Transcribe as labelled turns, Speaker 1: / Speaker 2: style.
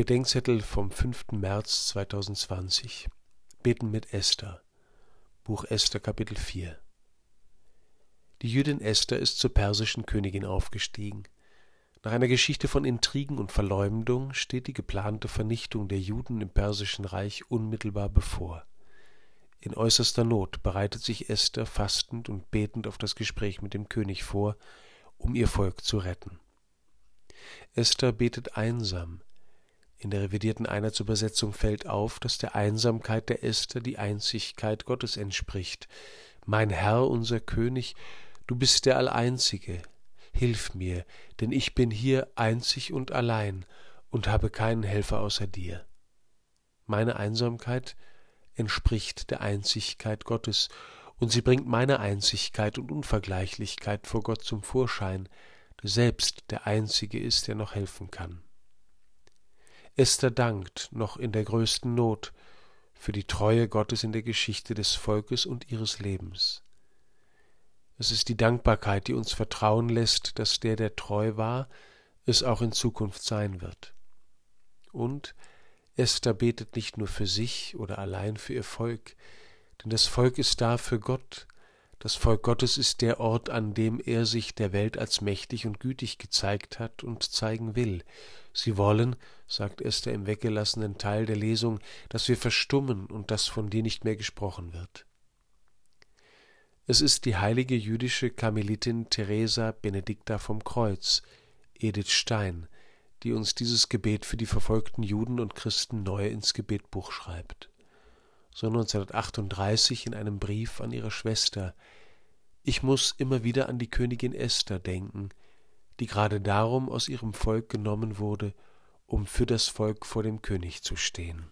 Speaker 1: Bedenkzettel vom 5. März 2020 Beten mit Esther Buch Esther Kapitel 4 Die Jüdin Esther ist zur persischen Königin aufgestiegen. Nach einer Geschichte von Intrigen und Verleumdung steht die geplante Vernichtung der Juden im persischen Reich unmittelbar bevor. In äußerster Not bereitet sich Esther fastend und betend auf das Gespräch mit dem König vor, um ihr Volk zu retten. Esther betet einsam, in der revidierten Einheitsübersetzung fällt auf, dass der Einsamkeit der Esther die Einzigkeit Gottes entspricht. Mein Herr, unser König, du bist der Alleinzige. Hilf mir, denn ich bin hier einzig und allein und habe keinen Helfer außer dir. Meine Einsamkeit entspricht der Einzigkeit Gottes, und sie bringt meine Einzigkeit und Unvergleichlichkeit vor Gott zum Vorschein, der selbst der Einzige ist, der noch helfen kann. Esther dankt, noch in der größten Not, für die Treue Gottes in der Geschichte des Volkes und ihres Lebens. Es ist die Dankbarkeit, die uns vertrauen lässt, dass der, der treu war, es auch in Zukunft sein wird. Und Esther betet nicht nur für sich oder allein für ihr Volk, denn das Volk ist da für Gott, das Volk Gottes ist der Ort, an dem er sich der Welt als mächtig und gütig gezeigt hat und zeigen will. Sie wollen, sagt Esther im weggelassenen Teil der Lesung, dass wir verstummen und dass von dir nicht mehr gesprochen wird. Es ist die heilige jüdische Karmelitin Theresa Benedicta vom Kreuz, Edith Stein, die uns dieses Gebet für die verfolgten Juden und Christen neu ins Gebetbuch schreibt so 1938 in einem Brief an ihre Schwester. Ich muss immer wieder an die Königin Esther denken, die gerade darum aus ihrem Volk genommen wurde, um für das Volk vor dem König zu stehen